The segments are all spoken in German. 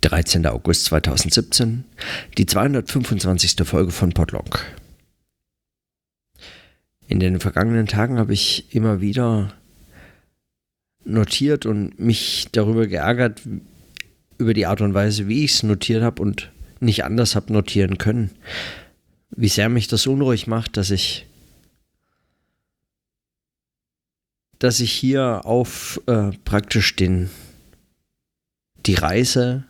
13. August 2017, die 225. Folge von Podlog. In den vergangenen Tagen habe ich immer wieder notiert und mich darüber geärgert, über die Art und Weise, wie ich es notiert habe und nicht anders habe notieren können. Wie sehr mich das unruhig macht, dass ich dass ich hier auf äh, praktisch den die Reise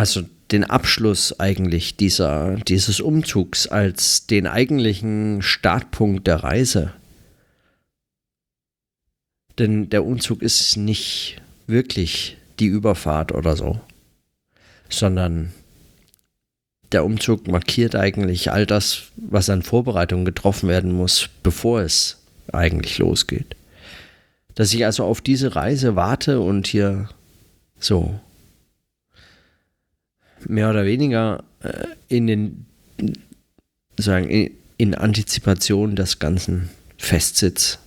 also den Abschluss eigentlich dieser, dieses Umzugs als den eigentlichen Startpunkt der Reise. Denn der Umzug ist nicht wirklich die Überfahrt oder so, sondern der Umzug markiert eigentlich all das, was an Vorbereitungen getroffen werden muss, bevor es eigentlich losgeht. Dass ich also auf diese Reise warte und hier so mehr oder weniger äh, in den sagen in, in Antizipation des Ganzen festsitzt.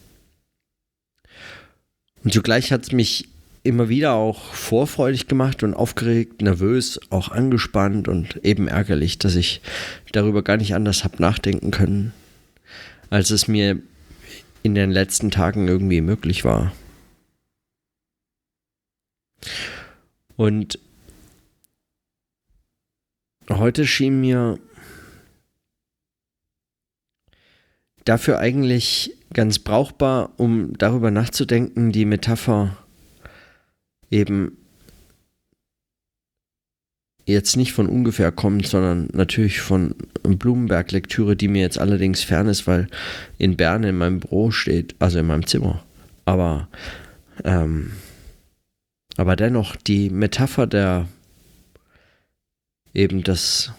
Und zugleich hat es mich immer wieder auch vorfreudig gemacht und aufgeregt, nervös, auch angespannt und eben ärgerlich, dass ich darüber gar nicht anders habe nachdenken können, als es mir in den letzten Tagen irgendwie möglich war. Und heute schien mir dafür eigentlich ganz brauchbar, um darüber nachzudenken, die Metapher eben jetzt nicht von ungefähr kommt, sondern natürlich von Blumenberg-Lektüre, die mir jetzt allerdings fern ist, weil in Bern in meinem Büro steht, also in meinem Zimmer. Aber, ähm, aber dennoch die Metapher der eben das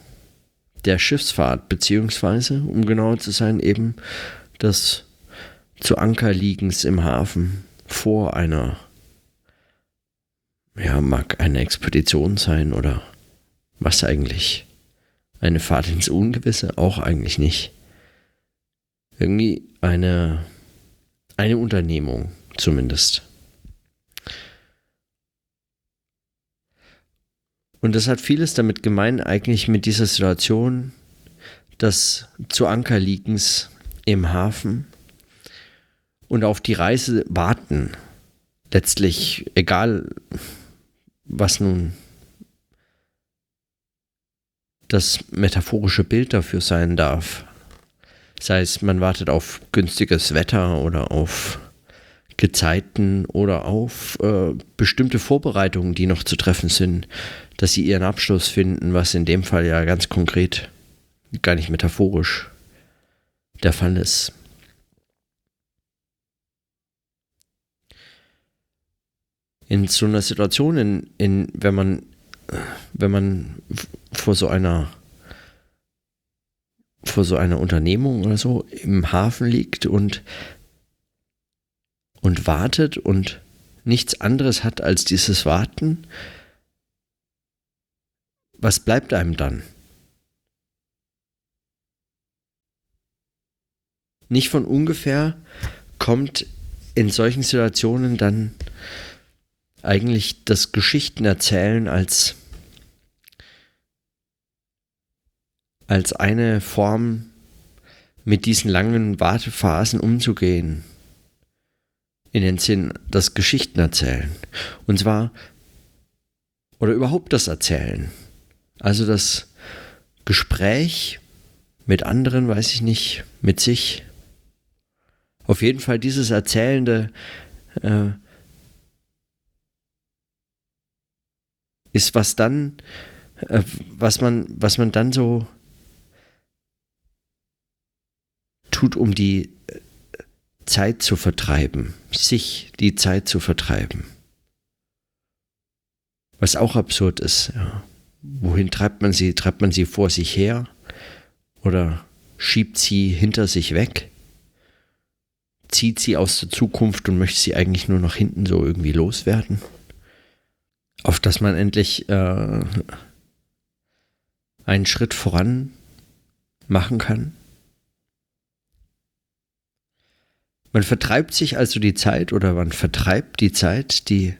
der Schiffsfahrt, beziehungsweise, um genauer zu sein, eben des zu Ankerliegens im Hafen vor einer, ja, mag eine Expedition sein oder was eigentlich? Eine Fahrt ins Ungewisse? Auch eigentlich nicht. Irgendwie eine, eine Unternehmung zumindest. Und das hat vieles damit gemein, eigentlich mit dieser Situation des zu Ankerliegens im Hafen und auf die Reise warten. Letztlich, egal was nun das metaphorische Bild dafür sein darf. Sei es, man wartet auf günstiges Wetter oder auf Gezeiten oder auf äh, bestimmte Vorbereitungen, die noch zu treffen sind, dass sie ihren Abschluss finden, was in dem Fall ja ganz konkret, gar nicht metaphorisch der Fall ist. In so einer Situation, in, in, wenn man, wenn man vor so einer vor so einer Unternehmung oder so im Hafen liegt und und wartet und nichts anderes hat als dieses Warten, was bleibt einem dann? Nicht von ungefähr kommt in solchen Situationen dann eigentlich das Geschichtenerzählen als, als eine Form, mit diesen langen Wartephasen umzugehen in den Sinn das Geschichten erzählen. Und zwar, oder überhaupt das Erzählen. Also das Gespräch mit anderen, weiß ich nicht, mit sich. Auf jeden Fall dieses Erzählende äh, ist was dann, äh, was man, was man dann so tut, um die Zeit zu vertreiben, sich die Zeit zu vertreiben. Was auch absurd ist. Ja. Wohin treibt man sie? Treibt man sie vor sich her oder schiebt sie hinter sich weg? Zieht sie aus der Zukunft und möchte sie eigentlich nur nach hinten so irgendwie loswerden? Auf dass man endlich äh, einen Schritt voran machen kann? Man vertreibt sich also die Zeit oder man vertreibt die Zeit, die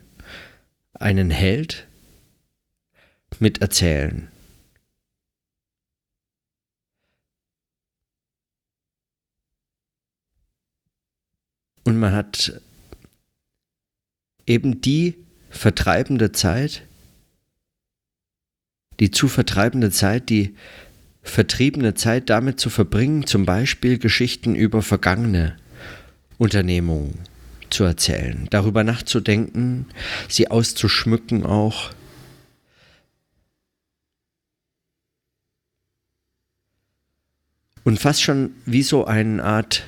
einen Held mit Erzählen. Und man hat eben die vertreibende Zeit, die zu vertreibende Zeit, die vertriebene Zeit damit zu verbringen, zum Beispiel Geschichten über vergangene Unternehmungen zu erzählen, darüber nachzudenken, sie auszuschmücken auch. Und fast schon wie so eine Art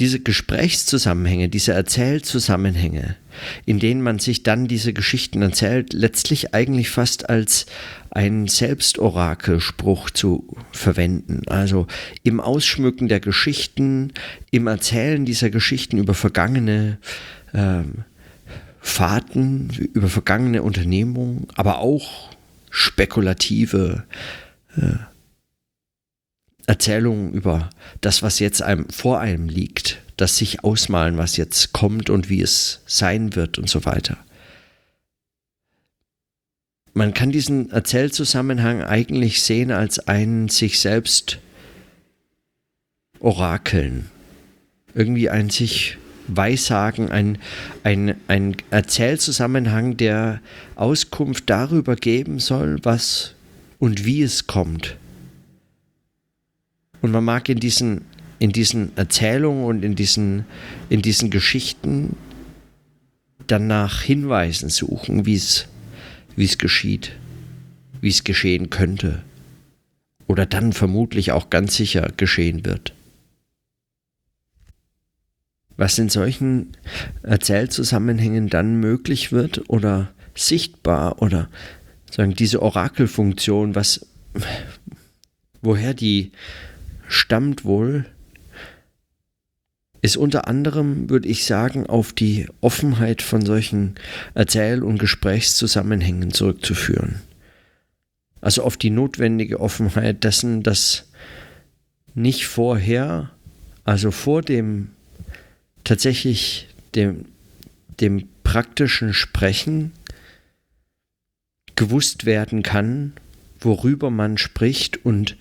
diese Gesprächszusammenhänge, diese Erzählzusammenhänge, in denen man sich dann diese Geschichten erzählt, letztlich eigentlich fast als einen Selbstorakelspruch zu verwenden. Also im Ausschmücken der Geschichten, im Erzählen dieser Geschichten über vergangene ähm, Fahrten, über vergangene Unternehmungen, aber auch spekulative äh, Erzählungen über das, was jetzt einem vor einem liegt, das sich ausmalen, was jetzt kommt und wie es sein wird und so weiter. Man kann diesen Erzählzusammenhang eigentlich sehen als einen sich selbst Orakeln. Irgendwie ein sich Weissagen, ein, ein, ein Erzählzusammenhang, der Auskunft darüber geben soll, was und wie es kommt. Und man mag in diesen, in diesen Erzählungen und in diesen, in diesen Geschichten dann nach Hinweisen suchen, wie es, geschieht, wie es geschehen könnte. Oder dann vermutlich auch ganz sicher geschehen wird. Was in solchen Erzählzusammenhängen dann möglich wird oder sichtbar oder sagen diese Orakelfunktion, was woher die stammt wohl, ist unter anderem, würde ich sagen, auf die Offenheit von solchen Erzähl- und Gesprächszusammenhängen zurückzuführen. Also auf die notwendige Offenheit dessen, dass nicht vorher, also vor dem tatsächlich dem, dem praktischen Sprechen gewusst werden kann, worüber man spricht und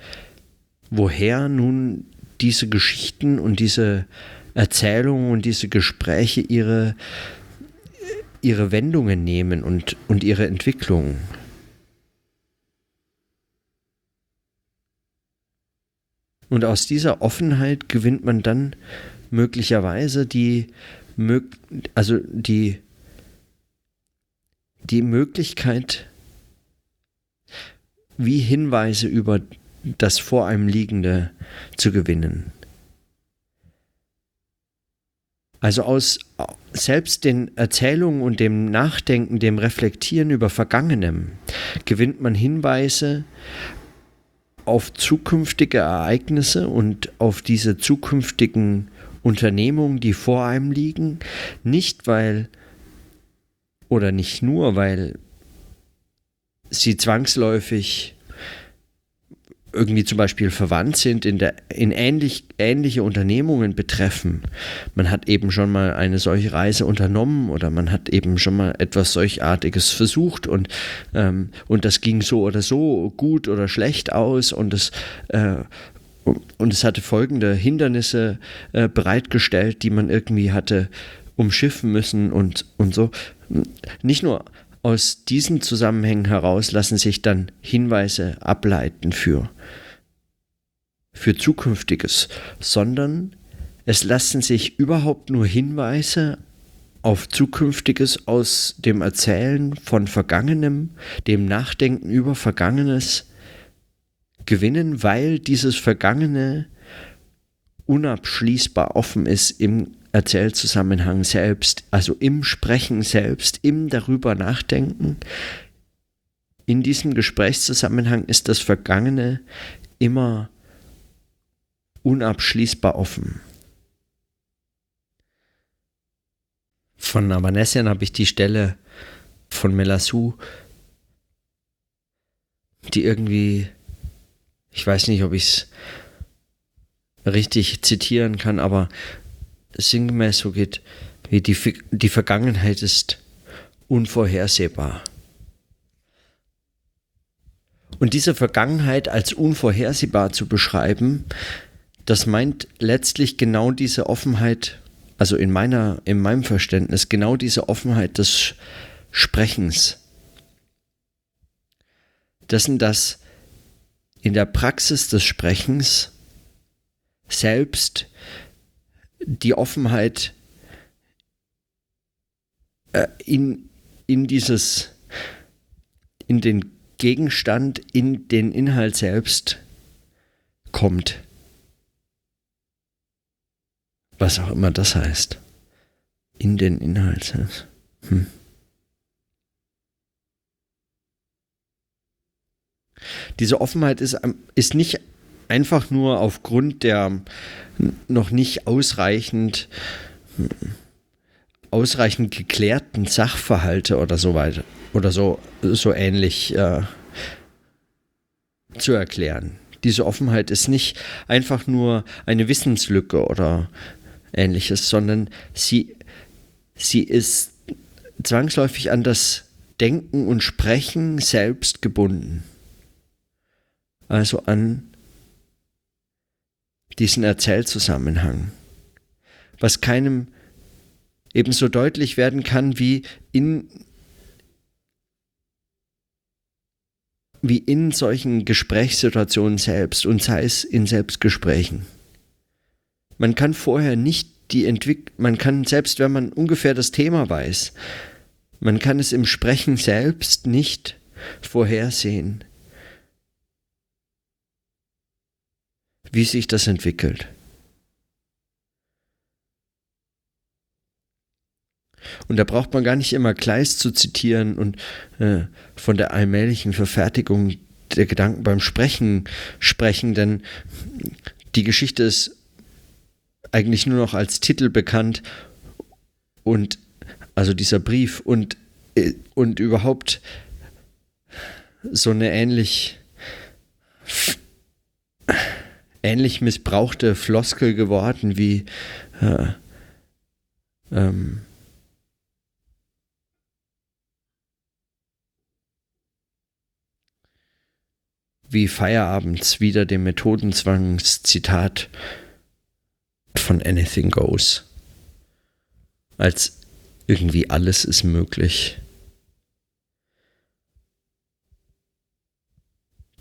woher nun diese Geschichten und diese Erzählungen und diese Gespräche ihre, ihre Wendungen nehmen und, und ihre Entwicklung. Und aus dieser Offenheit gewinnt man dann möglicherweise die, also die, die Möglichkeit, wie Hinweise über das vor einem Liegende zu gewinnen. Also aus selbst den Erzählungen und dem Nachdenken, dem Reflektieren über Vergangenem gewinnt man Hinweise auf zukünftige Ereignisse und auf diese zukünftigen Unternehmungen, die vor einem liegen, nicht weil oder nicht nur, weil sie zwangsläufig irgendwie zum Beispiel verwandt sind, in, der, in ähnlich, ähnliche Unternehmungen betreffen. Man hat eben schon mal eine solche Reise unternommen oder man hat eben schon mal etwas solchartiges versucht und, ähm, und das ging so oder so gut oder schlecht aus und es, äh, und es hatte folgende Hindernisse äh, bereitgestellt, die man irgendwie hatte umschiffen müssen und, und so. Nicht nur aus diesen Zusammenhängen heraus lassen sich dann Hinweise ableiten für, für Zukünftiges, sondern es lassen sich überhaupt nur Hinweise auf Zukünftiges aus dem Erzählen von Vergangenem, dem Nachdenken über Vergangenes gewinnen, weil dieses Vergangene unabschließbar offen ist im Erzählzusammenhang selbst, also im Sprechen selbst, im darüber nachdenken. In diesem Gesprächszusammenhang ist das Vergangene immer unabschließbar offen. Von Avanessian habe ich die Stelle von Melassou, die irgendwie, ich weiß nicht, ob ich es richtig zitieren kann, aber sinngemäß so geht, wie die, die Vergangenheit ist unvorhersehbar. Und diese Vergangenheit als unvorhersehbar zu beschreiben, das meint letztlich genau diese Offenheit, also in meiner, in meinem Verständnis, genau diese Offenheit des Sprechens. Dessen, dass in der Praxis des Sprechens selbst die Offenheit äh, in, in dieses, in den Gegenstand, in den Inhalt selbst kommt. Was auch immer das heißt. In den Inhalt selbst. Hm. Diese Offenheit ist, ist nicht einfach nur aufgrund der noch nicht ausreichend ausreichend geklärten Sachverhalte oder so weiter oder so so ähnlich äh, zu erklären. Diese Offenheit ist nicht einfach nur eine Wissenslücke oder ähnliches, sondern sie, sie ist zwangsläufig an das Denken und Sprechen selbst gebunden. Also an diesen Erzählzusammenhang, was keinem ebenso deutlich werden kann wie in, wie in solchen Gesprächssituationen selbst und sei es in Selbstgesprächen. Man kann vorher nicht die Entwicklung, man kann selbst, wenn man ungefähr das Thema weiß, man kann es im Sprechen selbst nicht vorhersehen. Wie sich das entwickelt. Und da braucht man gar nicht immer Kleist zu zitieren und äh, von der allmählichen Verfertigung der Gedanken beim Sprechen sprechen, denn die Geschichte ist eigentlich nur noch als Titel bekannt und also dieser Brief und, äh, und überhaupt so eine ähnlich ähnlich missbrauchte Floskel geworden wie äh, ähm, wie Feierabends wieder dem Methodenzwangszitat von Anything Goes. Als irgendwie alles ist möglich.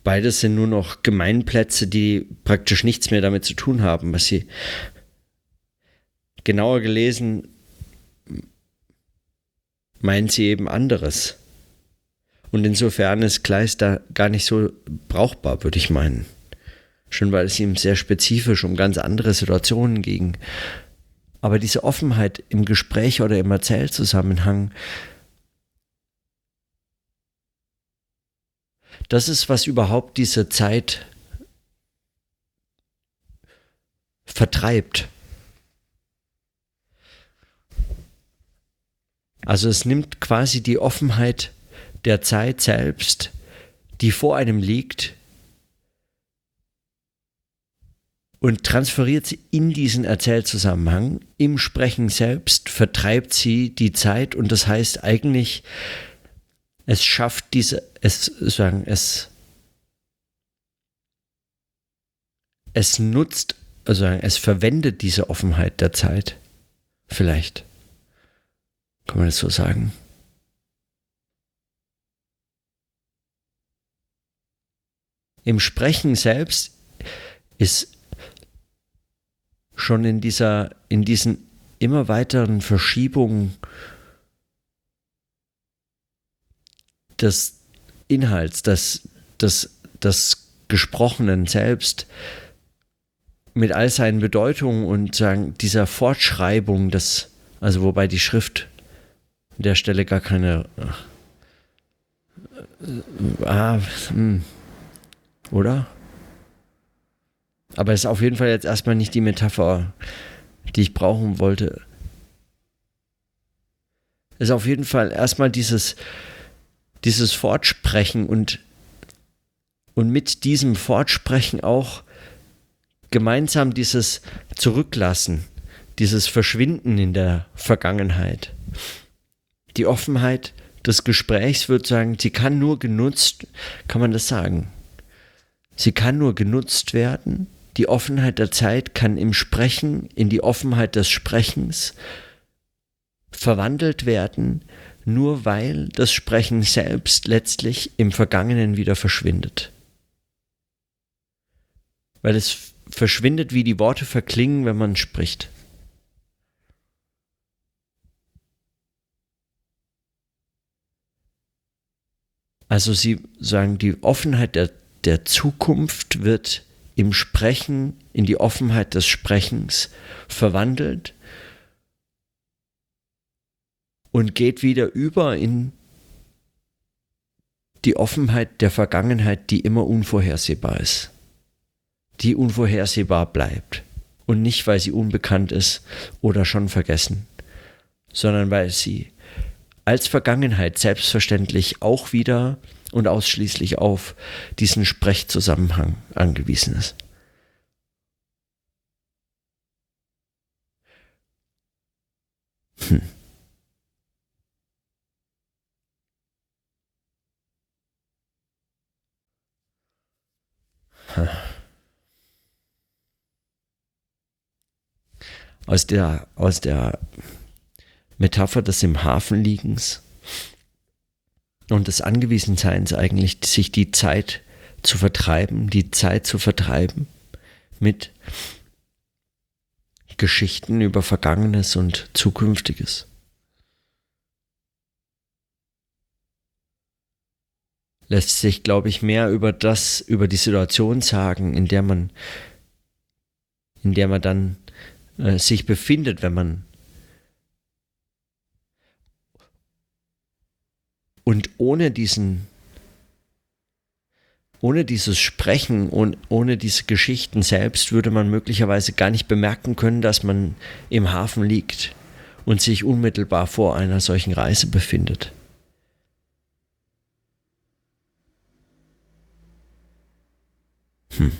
Beides sind nur noch Gemeinplätze, die praktisch nichts mehr damit zu tun haben, was sie genauer gelesen meinen sie eben anderes. Und insofern ist Kleist da gar nicht so brauchbar, würde ich meinen. Schon weil es ihm sehr spezifisch um ganz andere Situationen ging. Aber diese Offenheit im Gespräch oder im Erzählzusammenhang, Das ist, was überhaupt diese Zeit vertreibt. Also es nimmt quasi die Offenheit der Zeit selbst, die vor einem liegt, und transferiert sie in diesen Erzählzusammenhang. Im Sprechen selbst vertreibt sie die Zeit und das heißt eigentlich, es schafft diese, es sagen, es, es nutzt, also es verwendet diese Offenheit der Zeit. Vielleicht. Kann man das so sagen? Im Sprechen selbst ist schon in dieser, in diesen immer weiteren Verschiebungen des Inhalts, des, des, des Gesprochenen selbst mit all seinen Bedeutungen und sagen, dieser Fortschreibung des, also wobei die Schrift an der Stelle gar keine äh, ah, hm, oder? Aber es ist auf jeden Fall jetzt erstmal nicht die Metapher, die ich brauchen wollte. Es ist auf jeden Fall erstmal dieses, dieses Fortsprechen und, und mit diesem Fortsprechen auch gemeinsam dieses Zurücklassen, dieses Verschwinden in der Vergangenheit, Die Offenheit des Gesprächs wird sagen, sie kann nur genutzt, kann man das sagen? Sie kann nur genutzt werden. Die Offenheit der Zeit kann im Sprechen in die Offenheit des Sprechens verwandelt werden, nur weil das Sprechen selbst letztlich im Vergangenen wieder verschwindet. Weil es verschwindet, wie die Worte verklingen, wenn man spricht. Also sie sagen, die Offenheit der, der Zukunft wird im Sprechen, in die Offenheit des Sprechens verwandelt und geht wieder über in die Offenheit der Vergangenheit, die immer unvorhersehbar ist, die unvorhersehbar bleibt und nicht, weil sie unbekannt ist oder schon vergessen, sondern weil sie als Vergangenheit selbstverständlich auch wieder und ausschließlich auf diesen Sprechzusammenhang angewiesen ist. Hm. Aus der, aus der Metapher des im Hafen liegens und des Angewiesenseins eigentlich, sich die Zeit zu vertreiben, die Zeit zu vertreiben mit Geschichten über Vergangenes und Zukünftiges. Lässt sich, glaube ich, mehr über das, über die Situation sagen, in der man, in der man dann äh, sich befindet, wenn man und ohne diesen, ohne dieses Sprechen und ohne diese Geschichten selbst würde man möglicherweise gar nicht bemerken können, dass man im Hafen liegt und sich unmittelbar vor einer solchen Reise befindet. Hm.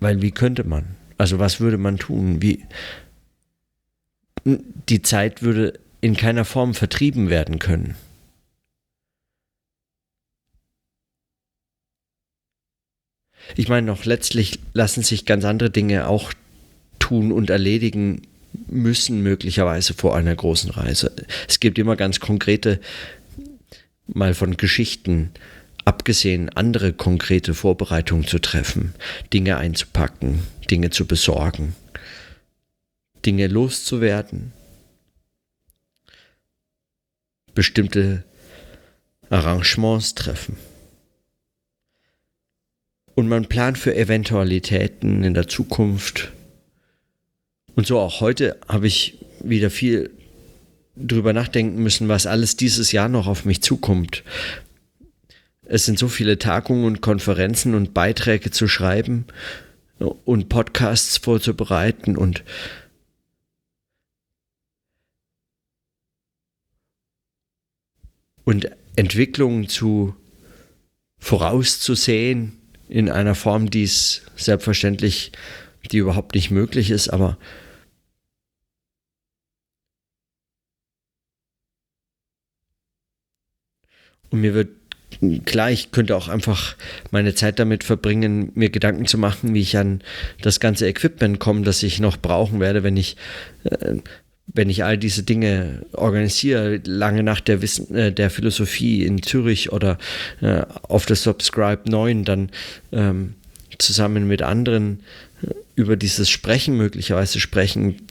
Weil wie könnte man? Also was würde man tun? Wie die Zeit würde in keiner Form vertrieben werden können. Ich meine, noch letztlich lassen sich ganz andere Dinge auch tun und erledigen müssen, möglicherweise vor einer großen Reise. Es gibt immer ganz konkrete, mal von Geschichten abgesehen andere konkrete Vorbereitungen zu treffen, Dinge einzupacken, Dinge zu besorgen, Dinge loszuwerden, bestimmte Arrangements treffen. Und man plant für Eventualitäten in der Zukunft. Und so auch heute habe ich wieder viel drüber nachdenken müssen, was alles dieses Jahr noch auf mich zukommt, es sind so viele Tagungen und Konferenzen und Beiträge zu schreiben und Podcasts vorzubereiten und und Entwicklungen zu vorauszusehen in einer Form, die es selbstverständlich, die überhaupt nicht möglich ist, aber und mir wird klar, ich könnte auch einfach meine Zeit damit verbringen, mir Gedanken zu machen, wie ich an das ganze Equipment komme, das ich noch brauchen werde, wenn ich, äh, wenn ich all diese Dinge organisiere, lange nach der, Wissen, äh, der Philosophie in Zürich oder äh, auf der Subscribe 9 dann ähm, zusammen mit anderen äh, über dieses Sprechen möglicherweise sprechen,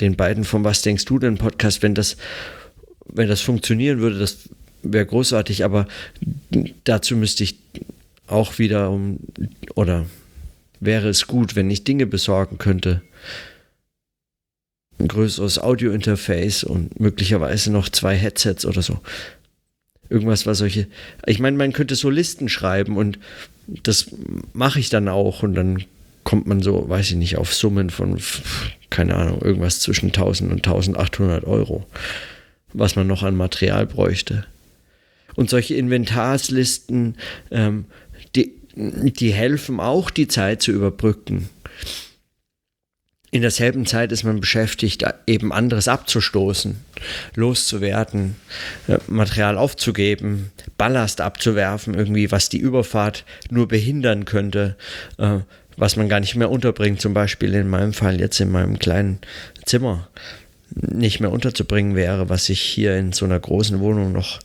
den beiden von Was denkst du denn Podcast, wenn das, wenn das funktionieren würde, das wäre großartig, aber dazu müsste ich auch wieder um, oder wäre es gut, wenn ich Dinge besorgen könnte. Ein größeres Audio-Interface und möglicherweise noch zwei Headsets oder so. Irgendwas, was solche. Ich meine, man könnte so Listen schreiben und das mache ich dann auch und dann kommt man so, weiß ich nicht, auf Summen von, keine Ahnung, irgendwas zwischen 1000 und 1800 Euro, was man noch an Material bräuchte. Und solche Inventarslisten, ähm, die, die helfen auch, die Zeit zu überbrücken. in derselben Zeit ist man beschäftigt, eben anderes abzustoßen, loszuwerden, äh, Material aufzugeben, Ballast abzuwerfen, irgendwie, was die Überfahrt nur behindern könnte, äh, was man gar nicht mehr unterbringt, zum Beispiel in meinem Fall jetzt in meinem kleinen Zimmer nicht mehr unterzubringen wäre, was ich hier in so einer großen Wohnung noch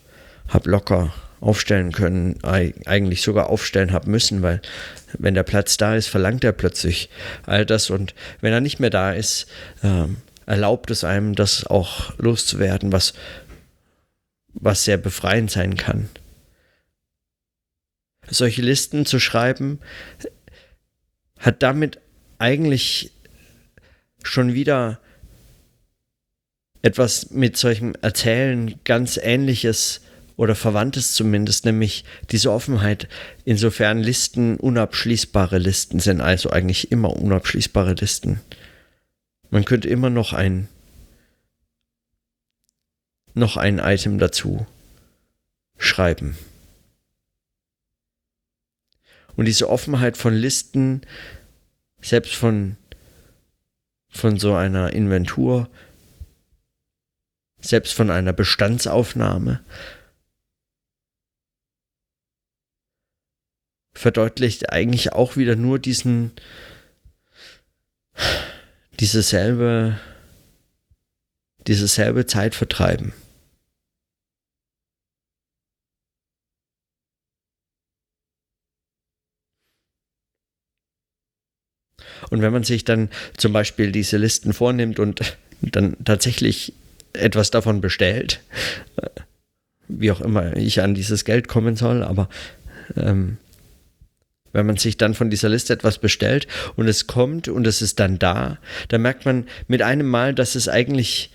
habe locker aufstellen können, eigentlich sogar aufstellen habe müssen, weil wenn der Platz da ist, verlangt er plötzlich all das und wenn er nicht mehr da ist, äh, erlaubt es einem, das auch loszuwerden, was, was sehr befreiend sein kann. Solche Listen zu schreiben, hat damit eigentlich schon wieder etwas mit solchem Erzählen ganz Ähnliches oder Verwandtes zumindest, nämlich diese Offenheit, insofern Listen unabschließbare Listen sind, also eigentlich immer unabschließbare Listen. Man könnte immer noch ein noch ein Item dazu schreiben. Und diese Offenheit von Listen, selbst von, von so einer Inventur, selbst von einer Bestandsaufnahme, verdeutlicht eigentlich auch wieder nur diesen, dieses selbe, dieses selbe Zeitvertreiben. Und wenn man sich dann zum Beispiel diese Listen vornimmt und dann tatsächlich etwas davon bestellt, äh, wie auch immer ich an dieses Geld kommen soll, aber ähm, wenn man sich dann von dieser Liste etwas bestellt und es kommt und es ist dann da, dann merkt man mit einem Mal, dass es eigentlich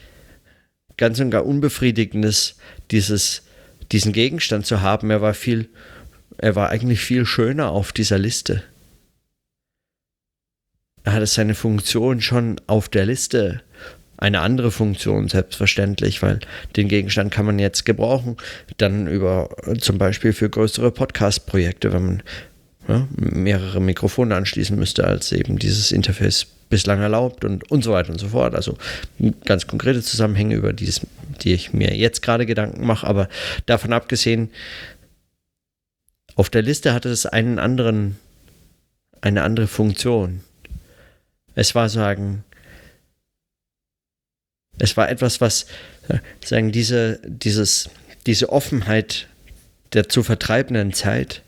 ganz und gar unbefriedigend ist, dieses, diesen Gegenstand zu haben. Er war viel, er war eigentlich viel schöner auf dieser Liste. Er hatte seine Funktion schon auf der Liste eine andere Funktion, selbstverständlich, weil den Gegenstand kann man jetzt gebrauchen, dann über zum Beispiel für größere Podcast-Projekte, wenn man ja, mehrere Mikrofone anschließen müsste, als eben dieses Interface bislang erlaubt und, und so weiter und so fort. Also ganz konkrete Zusammenhänge, über dieses, die ich mir jetzt gerade Gedanken mache, aber davon abgesehen, auf der Liste hatte es einen anderen, eine andere Funktion. Es war sagen, es war etwas, was sagen, diese, dieses, diese Offenheit der zu vertreibenden Zeit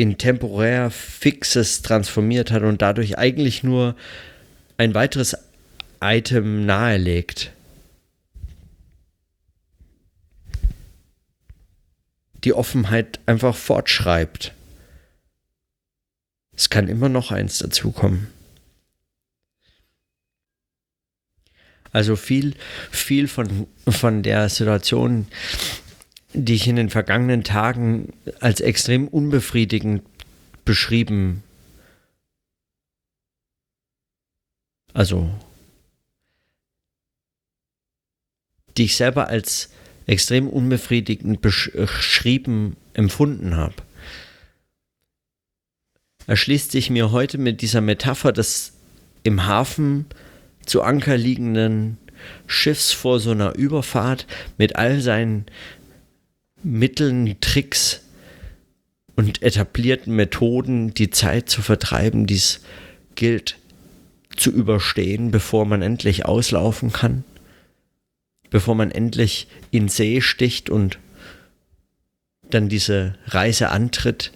in temporär Fixes transformiert hat und dadurch eigentlich nur ein weiteres Item nahelegt. Die Offenheit einfach fortschreibt. Es kann immer noch eins dazukommen. Also viel, viel von, von der Situation, die ich in den vergangenen Tagen als extrem unbefriedigend beschrieben. Also, die ich selber als extrem unbefriedigend beschrieben empfunden habe. Erschließt sich mir heute mit dieser Metapher des im Hafen zu Anker liegenden Schiffs vor so einer Überfahrt mit all seinen Mitteln, Tricks und etablierten Methoden, die Zeit zu vertreiben, die es gilt zu überstehen, bevor man endlich auslaufen kann, bevor man endlich in See sticht und dann diese Reise antritt,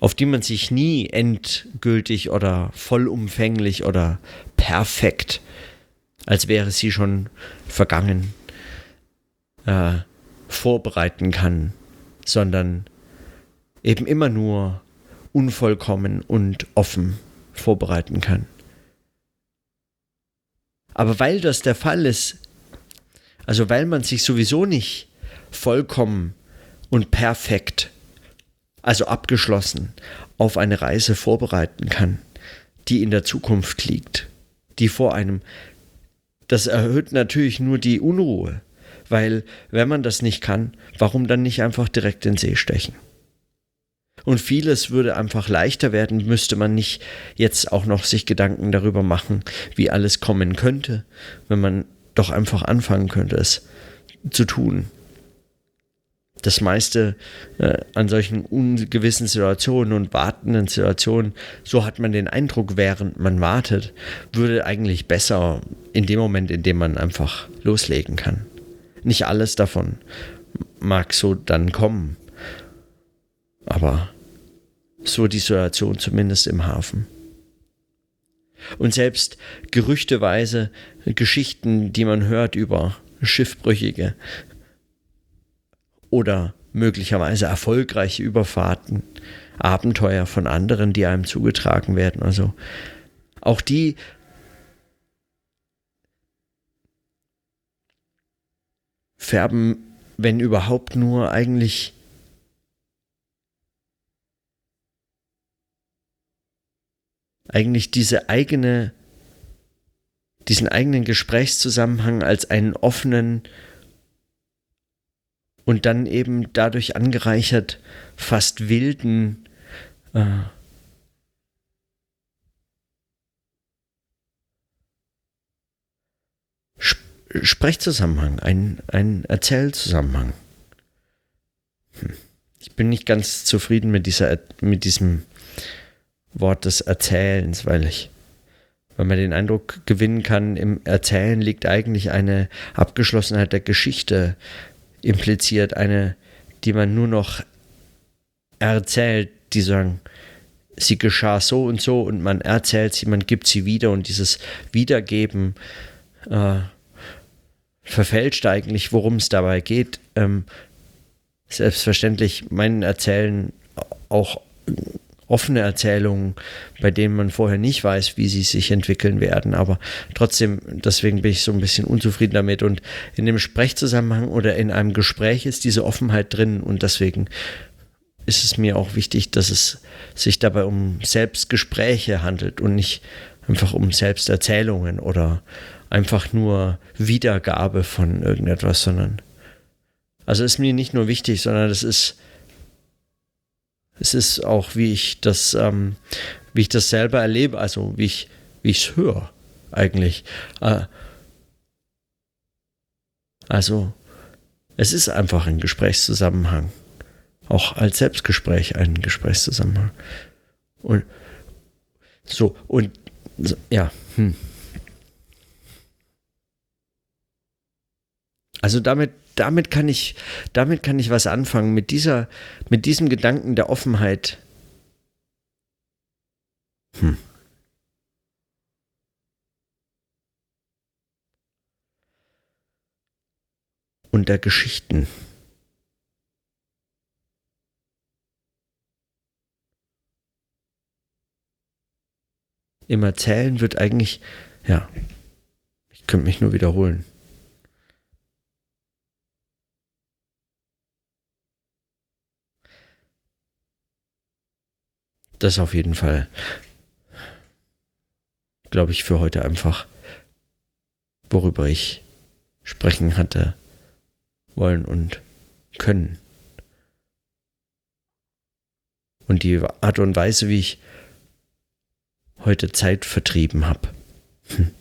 auf die man sich nie endgültig oder vollumfänglich oder perfekt, als wäre sie schon vergangen, äh, vorbereiten kann, sondern eben immer nur unvollkommen und offen vorbereiten kann. Aber weil das der Fall ist, also weil man sich sowieso nicht vollkommen und perfekt, also abgeschlossen, auf eine Reise vorbereiten kann, die in der Zukunft liegt, die vor einem, das erhöht natürlich nur die Unruhe, weil wenn man das nicht kann, warum dann nicht einfach direkt in den See stechen? Und vieles würde einfach leichter werden, müsste man nicht jetzt auch noch sich Gedanken darüber machen, wie alles kommen könnte, wenn man doch einfach anfangen könnte, es zu tun. Das meiste äh, an solchen ungewissen Situationen und wartenden Situationen, so hat man den Eindruck, während man wartet, würde eigentlich besser in dem Moment, in dem man einfach loslegen kann. Nicht alles davon mag so dann kommen, aber so die Situation zumindest im Hafen. Und selbst gerüchteweise Geschichten, die man hört über Schiffbrüchige oder möglicherweise erfolgreiche Überfahrten, Abenteuer von anderen, die einem zugetragen werden. Also auch die färben, wenn überhaupt nur eigentlich eigentlich diese eigene, diesen eigenen Gesprächszusammenhang als einen offenen und dann eben dadurch angereichert fast wilden äh, Sprechzusammenhang, ein, ein Erzählzusammenhang. Hm. Ich bin nicht ganz zufrieden mit, dieser, mit diesem Wort des Erzählens, weil ich, weil man den Eindruck gewinnen kann, im Erzählen liegt eigentlich eine Abgeschlossenheit der Geschichte impliziert, eine, die man nur noch erzählt, die sagen, sie geschah so und so und man erzählt sie, man gibt sie wieder und dieses Wiedergeben äh, verfälscht eigentlich, worum es dabei geht. Ähm, selbstverständlich mein Erzählen auch offene Erzählungen, bei denen man vorher nicht weiß, wie sie sich entwickeln werden. Aber trotzdem, deswegen bin ich so ein bisschen unzufrieden damit. Und in dem Sprechzusammenhang oder in einem Gespräch ist diese Offenheit drin. Und deswegen ist es mir auch wichtig, dass es sich dabei um Selbstgespräche handelt und nicht einfach um Selbsterzählungen oder einfach nur Wiedergabe von irgendetwas, sondern also ist mir nicht nur wichtig, sondern das ist es ist auch, wie ich das, ähm, wie ich das selber erlebe, also wie ich, wie ich es höre, eigentlich. Äh, also, es ist einfach ein Gesprächszusammenhang. Auch als Selbstgespräch ein Gesprächszusammenhang. Und so, und ja, hm. Also damit damit kann ich, damit kann ich was anfangen, mit dieser, mit diesem Gedanken der Offenheit. Hm. Und der Geschichten. Im Erzählen wird eigentlich, ja, ich könnte mich nur wiederholen. Das auf jeden Fall, glaube ich, für heute einfach, worüber ich sprechen hatte wollen und können. Und die Art und Weise, wie ich heute Zeit vertrieben habe. Hm.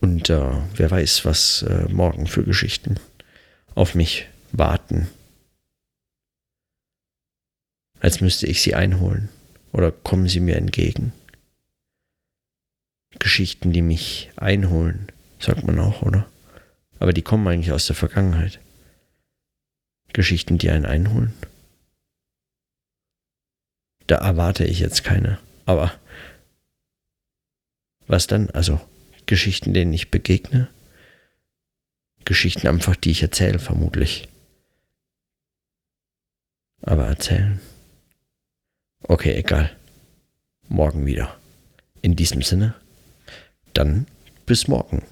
Und äh, wer weiß, was äh, morgen für Geschichten auf mich warten. Als müsste ich sie einholen oder kommen sie mir entgegen. Geschichten, die mich einholen, sagt man auch, oder? Aber die kommen eigentlich aus der Vergangenheit. Geschichten, die einen einholen. Da erwarte ich jetzt keine. Aber was dann? Also Geschichten, denen ich begegne? Geschichten einfach, die ich erzähle, vermutlich. Aber erzählen. Okay, egal. Morgen wieder. In diesem Sinne, dann bis morgen.